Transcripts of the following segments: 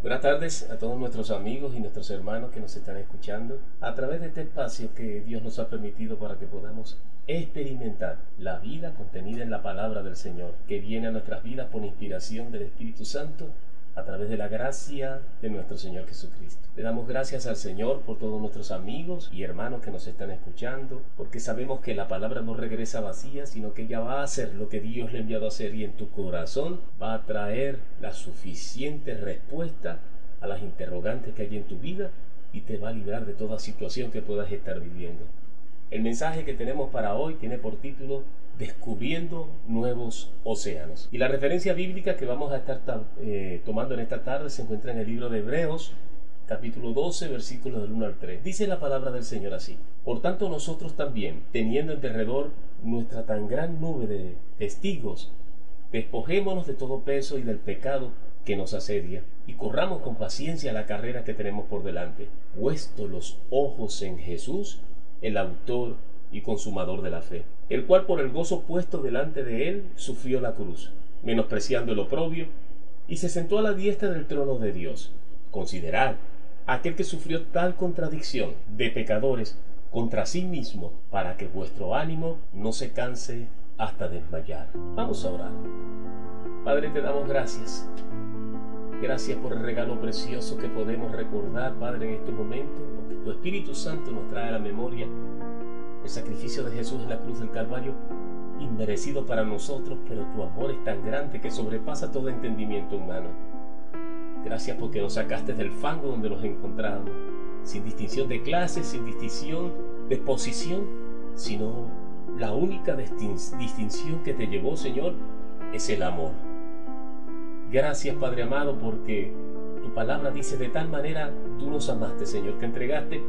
Buenas tardes a todos nuestros amigos y nuestros hermanos que nos están escuchando a través de este espacio que Dios nos ha permitido para que podamos experimentar la vida contenida en la palabra del Señor, que viene a nuestras vidas por inspiración del Espíritu Santo a través de la gracia de nuestro Señor Jesucristo. Le damos gracias al Señor por todos nuestros amigos y hermanos que nos están escuchando, porque sabemos que la palabra no regresa vacía, sino que ella va a hacer lo que Dios le ha enviado a hacer y en tu corazón va a traer la suficiente respuesta a las interrogantes que hay en tu vida y te va a librar de toda situación que puedas estar viviendo. El mensaje que tenemos para hoy tiene por título descubriendo nuevos océanos. Y la referencia bíblica que vamos a estar eh, tomando en esta tarde se encuentra en el libro de Hebreos, capítulo 12, versículos del 1 al 3. Dice la palabra del Señor así. Por tanto nosotros también, teniendo en derredor nuestra tan gran nube de testigos, despojémonos de todo peso y del pecado que nos asedia, y corramos con paciencia la carrera que tenemos por delante, puesto los ojos en Jesús, el autor y consumador de la fe, el cual por el gozo puesto delante de él sufrió la cruz, menospreciando el oprobio, y se sentó a la diestra del trono de Dios. Considerad aquel que sufrió tal contradicción de pecadores contra sí mismo, para que vuestro ánimo no se canse hasta desmayar. Vamos a orar. Padre, te damos gracias. Gracias por el regalo precioso que podemos recordar, Padre, en este momento, porque tu Espíritu Santo nos trae a la memoria el sacrificio de Jesús en la cruz del Calvario, inmerecido para nosotros, pero tu amor es tan grande que sobrepasa todo entendimiento humano. Gracias porque nos sacaste del fango donde nos encontrábamos, sin distinción de clase, sin distinción de posición, sino la única distinción que te llevó, Señor, es el amor. Gracias, Padre amado, porque tu palabra dice de tal manera tú nos amaste, Señor, que entregaste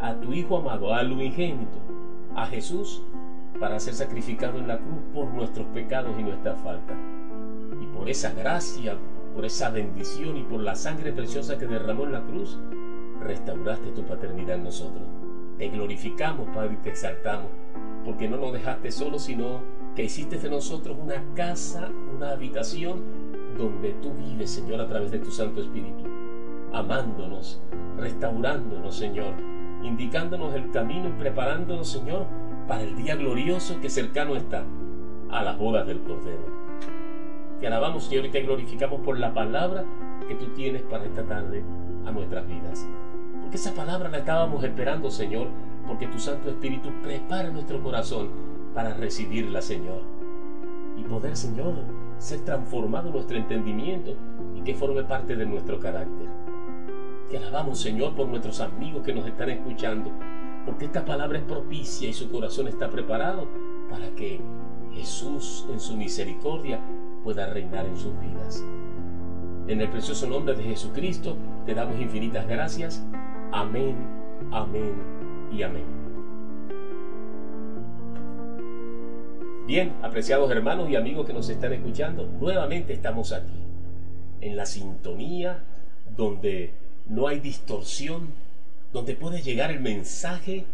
a tu Hijo amado, a lo ingénito, a Jesús para ser sacrificado en la cruz por nuestros pecados y nuestra falta. Y por esa gracia, por esa bendición y por la sangre preciosa que derramó en la cruz, restauraste tu paternidad en nosotros. Te glorificamos, Padre, y te exaltamos, porque no nos dejaste solos, sino que hiciste de nosotros una casa, una habitación donde tú vives, Señor, a través de tu Santo Espíritu, amándonos, restaurándonos, Señor, indicándonos el camino y preparándonos, Señor, para el día glorioso que cercano está, a las bodas del Cordero. Te alabamos, Señor, y te glorificamos por la palabra que tú tienes para esta tarde a nuestras vidas. Porque esa palabra la estábamos esperando, Señor, porque tu Santo Espíritu prepara nuestro corazón para recibirla, Señor. Y poder, Señor, ser transformado nuestro entendimiento y que forme parte de nuestro carácter. Te alabamos, Señor, por nuestros amigos que nos están escuchando, porque esta palabra es propicia y su corazón está preparado para que Jesús, en su misericordia, pueda reinar en sus vidas. En el precioso nombre de Jesucristo te damos infinitas gracias. Amén, amén y amén. Bien, apreciados hermanos y amigos que nos están escuchando, nuevamente estamos aquí, en la sintonía donde no hay distorsión, donde puede llegar el mensaje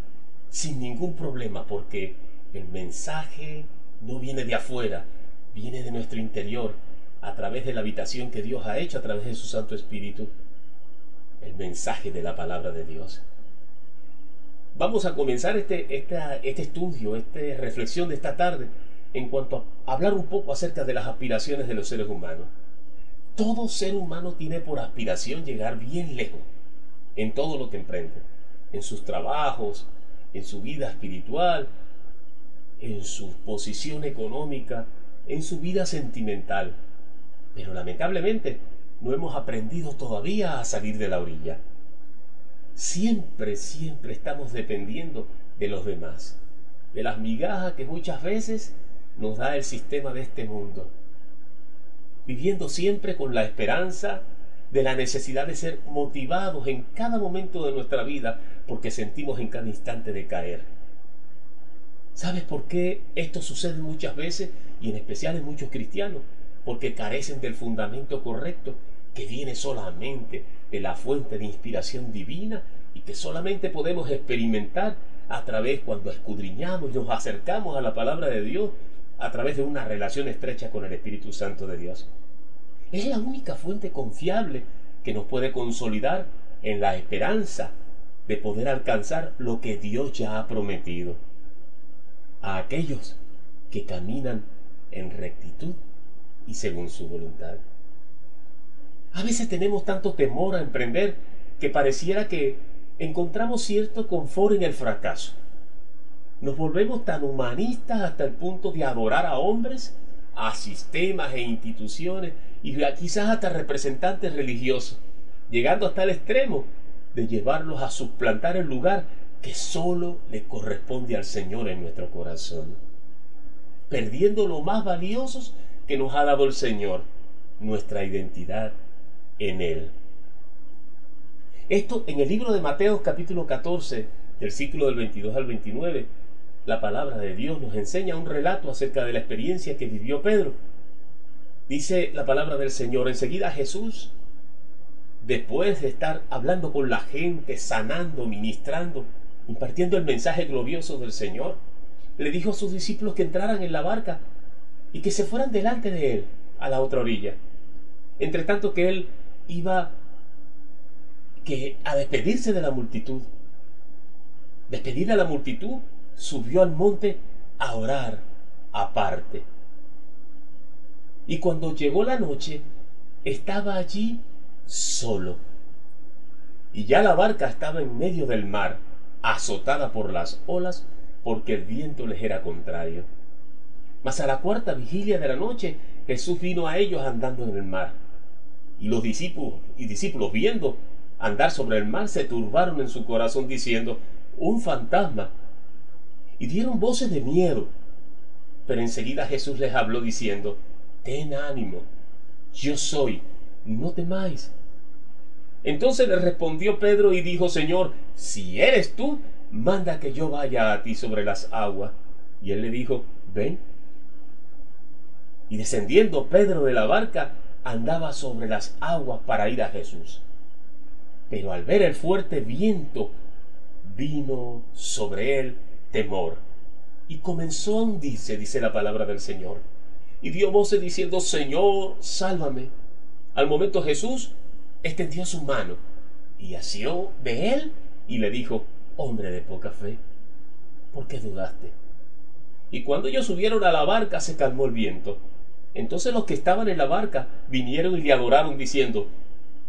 sin ningún problema, porque el mensaje no viene de afuera, viene de nuestro interior, a través de la habitación que Dios ha hecho, a través de su Santo Espíritu, el mensaje de la palabra de Dios. Vamos a comenzar este, este estudio, esta reflexión de esta tarde, en cuanto a hablar un poco acerca de las aspiraciones de los seres humanos. Todo ser humano tiene por aspiración llegar bien lejos en todo lo que emprende, en sus trabajos, en su vida espiritual, en su posición económica, en su vida sentimental. Pero lamentablemente no hemos aprendido todavía a salir de la orilla. Siempre, siempre estamos dependiendo de los demás, de las migajas que muchas veces nos da el sistema de este mundo viviendo siempre con la esperanza de la necesidad de ser motivados en cada momento de nuestra vida porque sentimos en cada instante de caer. ¿Sabes por qué esto sucede muchas veces y en especial en muchos cristianos? Porque carecen del fundamento correcto que viene solamente de la fuente de inspiración divina y que solamente podemos experimentar a través cuando escudriñamos y nos acercamos a la palabra de Dios a través de una relación estrecha con el Espíritu Santo de Dios. Es la única fuente confiable que nos puede consolidar en la esperanza de poder alcanzar lo que Dios ya ha prometido a aquellos que caminan en rectitud y según su voluntad. A veces tenemos tanto temor a emprender que pareciera que encontramos cierto confort en el fracaso. Nos volvemos tan humanistas hasta el punto de adorar a hombres, a sistemas e instituciones y quizás hasta representantes religiosos, llegando hasta el extremo de llevarlos a suplantar el lugar que solo le corresponde al Señor en nuestro corazón, perdiendo lo más valiosos que nos ha dado el Señor, nuestra identidad en Él. Esto en el libro de Mateo capítulo 14, del ciclo del 22 al 29, la palabra de Dios nos enseña un relato acerca de la experiencia que vivió Pedro. Dice la palabra del Señor, enseguida Jesús, después de estar hablando con la gente, sanando, ministrando, impartiendo el mensaje glorioso del Señor, le dijo a sus discípulos que entraran en la barca y que se fueran delante de él a la otra orilla. Entre tanto que él iba que a despedirse de la multitud. Despedida la multitud, subió al monte a orar aparte. Y cuando llegó la noche, estaba allí solo. Y ya la barca estaba en medio del mar, azotada por las olas, porque el viento les era contrario. Mas a la cuarta vigilia de la noche, Jesús vino a ellos andando en el mar. Y los discípulos y discípulos viendo andar sobre el mar se turbaron en su corazón diciendo, un fantasma. Y dieron voces de miedo. Pero enseguida Jesús les habló diciendo, ten ánimo, yo soy, no temáis. Entonces le respondió Pedro y dijo, Señor, si eres tú, manda que yo vaya a ti sobre las aguas. Y él le dijo, ven. Y descendiendo Pedro de la barca, andaba sobre las aguas para ir a Jesús. Pero al ver el fuerte viento, vino sobre él temor. Y comenzó a hundirse, dice la palabra del Señor. Y dio voces diciendo, Señor, sálvame. Al momento Jesús extendió su mano y asió de él y le dijo, hombre de poca fe, ¿por qué dudaste? Y cuando ellos subieron a la barca se calmó el viento. Entonces los que estaban en la barca vinieron y le adoraron diciendo,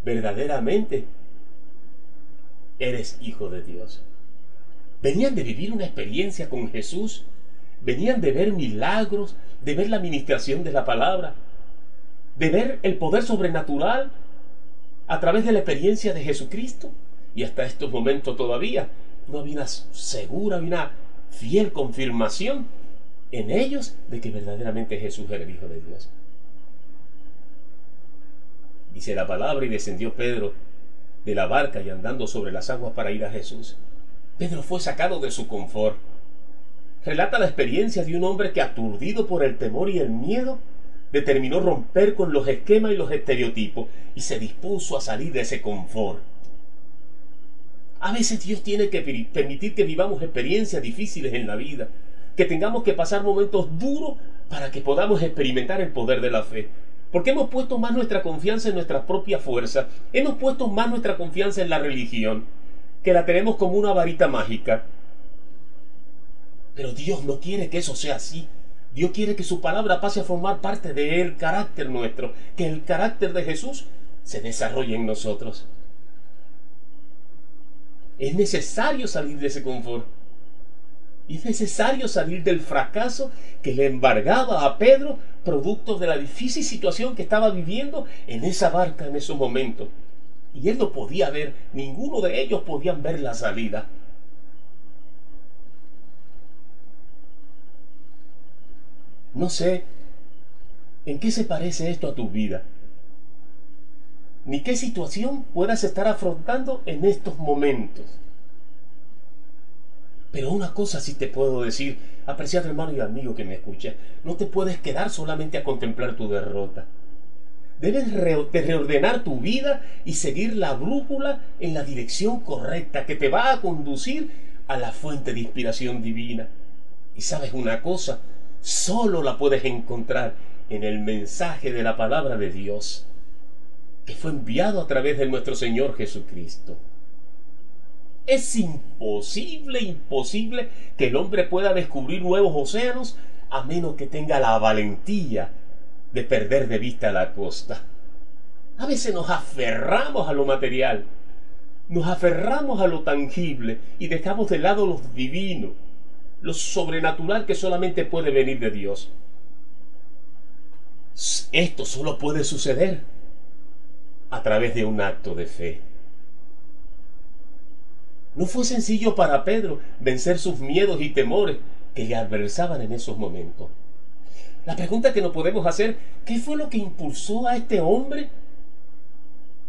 verdaderamente eres hijo de Dios. Venían de vivir una experiencia con Jesús, venían de ver milagros, de ver la administración de la palabra, de ver el poder sobrenatural a través de la experiencia de Jesucristo. Y hasta estos momentos todavía no había una segura, una fiel confirmación en ellos de que verdaderamente Jesús era el Hijo de Dios. Dice la palabra y descendió Pedro de la barca y andando sobre las aguas para ir a Jesús. Pedro fue sacado de su confort. Relata la experiencia de un hombre que aturdido por el temor y el miedo determinó romper con los esquemas y los estereotipos y se dispuso a salir de ese confort. A veces Dios tiene que permitir que vivamos experiencias difíciles en la vida, que tengamos que pasar momentos duros para que podamos experimentar el poder de la fe. Porque hemos puesto más nuestra confianza en nuestra propia fuerza, hemos puesto más nuestra confianza en la religión, que la tenemos como una varita mágica. Pero Dios no quiere que eso sea así. Dios quiere que su palabra pase a formar parte del carácter nuestro, que el carácter de Jesús se desarrolle en nosotros. Es necesario salir de ese confort. Es necesario salir del fracaso que le embargaba a Pedro producto de la difícil situación que estaba viviendo en esa barca en esos momentos. Y él no podía ver, ninguno de ellos podían ver la salida. No sé en qué se parece esto a tu vida, ni qué situación puedas estar afrontando en estos momentos. Pero una cosa sí te puedo decir, apreciado hermano y amigo que me escucha, no te puedes quedar solamente a contemplar tu derrota. Debes de reordenar tu vida y seguir la brújula en la dirección correcta que te va a conducir a la fuente de inspiración divina. Y sabes una cosa, solo la puedes encontrar en el mensaje de la palabra de Dios. que fue enviado a través de nuestro Señor Jesucristo. Es imposible, imposible que el hombre pueda descubrir nuevos océanos a menos que tenga la valentía de perder de vista la costa. A veces nos aferramos a lo material, nos aferramos a lo tangible y dejamos de lado lo divino, lo sobrenatural que solamente puede venir de Dios. Esto solo puede suceder a través de un acto de fe. No fue sencillo para Pedro vencer sus miedos y temores que le adversaban en esos momentos. La pregunta que nos podemos hacer, ¿qué fue lo que impulsó a este hombre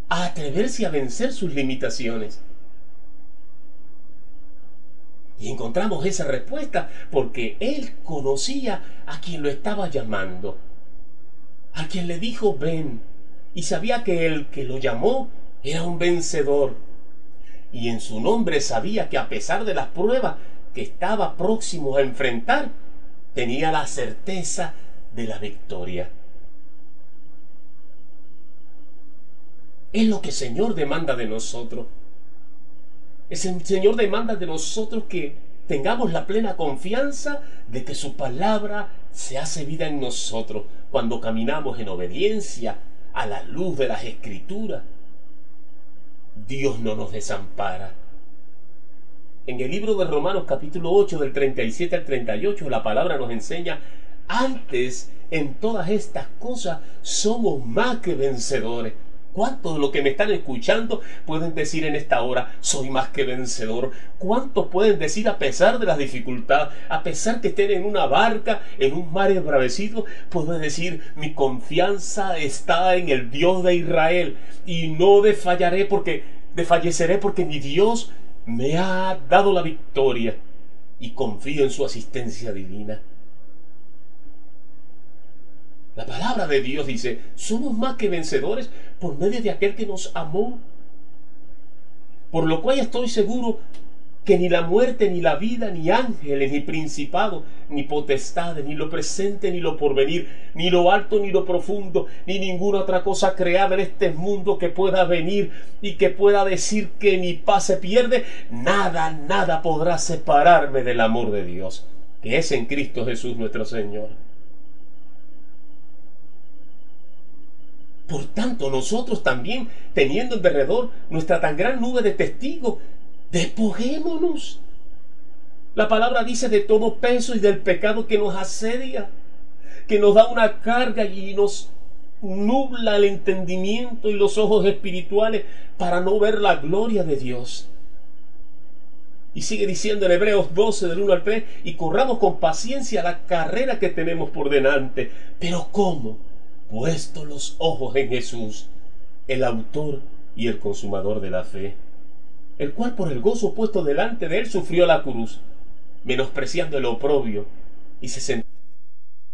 a atreverse a vencer sus limitaciones? Y encontramos esa respuesta porque él conocía a quien lo estaba llamando, a quien le dijo ven, y sabía que el que lo llamó era un vencedor. Y en su nombre sabía que a pesar de las pruebas que estaba próximo a enfrentar, tenía la certeza de la victoria. Es lo que el Señor demanda de nosotros. el Señor demanda de nosotros que tengamos la plena confianza de que su palabra se hace vida en nosotros cuando caminamos en obediencia a la luz de las escrituras. Dios no nos desampara. En el libro de Romanos capítulo 8 del 37 al 38 la palabra nos enseña, antes en todas estas cosas somos más que vencedores ¿Cuántos de los que me están escuchando pueden decir en esta hora, soy más que vencedor? ¿Cuántos pueden decir a pesar de las dificultades, a pesar que estén en una barca, en un mar embravecido, pueden decir, mi confianza está en el Dios de Israel y no desfallaré porque, desfalleceré porque mi Dios me ha dado la victoria y confío en su asistencia divina? La palabra de Dios dice, somos más que vencedores por medio de aquel que nos amó. Por lo cual estoy seguro que ni la muerte, ni la vida, ni ángeles, ni principados, ni potestades, ni lo presente, ni lo porvenir, ni lo alto, ni lo profundo, ni ninguna otra cosa creada en este mundo que pueda venir y que pueda decir que mi paz se pierde, nada, nada podrá separarme del amor de Dios, que es en Cristo Jesús nuestro Señor. Por tanto, nosotros también, teniendo en derredor nuestra tan gran nube de testigos, despojémonos. La palabra dice de todo peso y del pecado que nos asedia, que nos da una carga y nos nubla el entendimiento y los ojos espirituales para no ver la gloria de Dios. Y sigue diciendo en Hebreos 12 del 1 al 3, y corramos con paciencia la carrera que tenemos por delante. Pero ¿cómo? Puesto los ojos en Jesús, el autor y el consumador de la fe, el cual por el gozo puesto delante de él sufrió la cruz, menospreciando el oprobio, y se sentó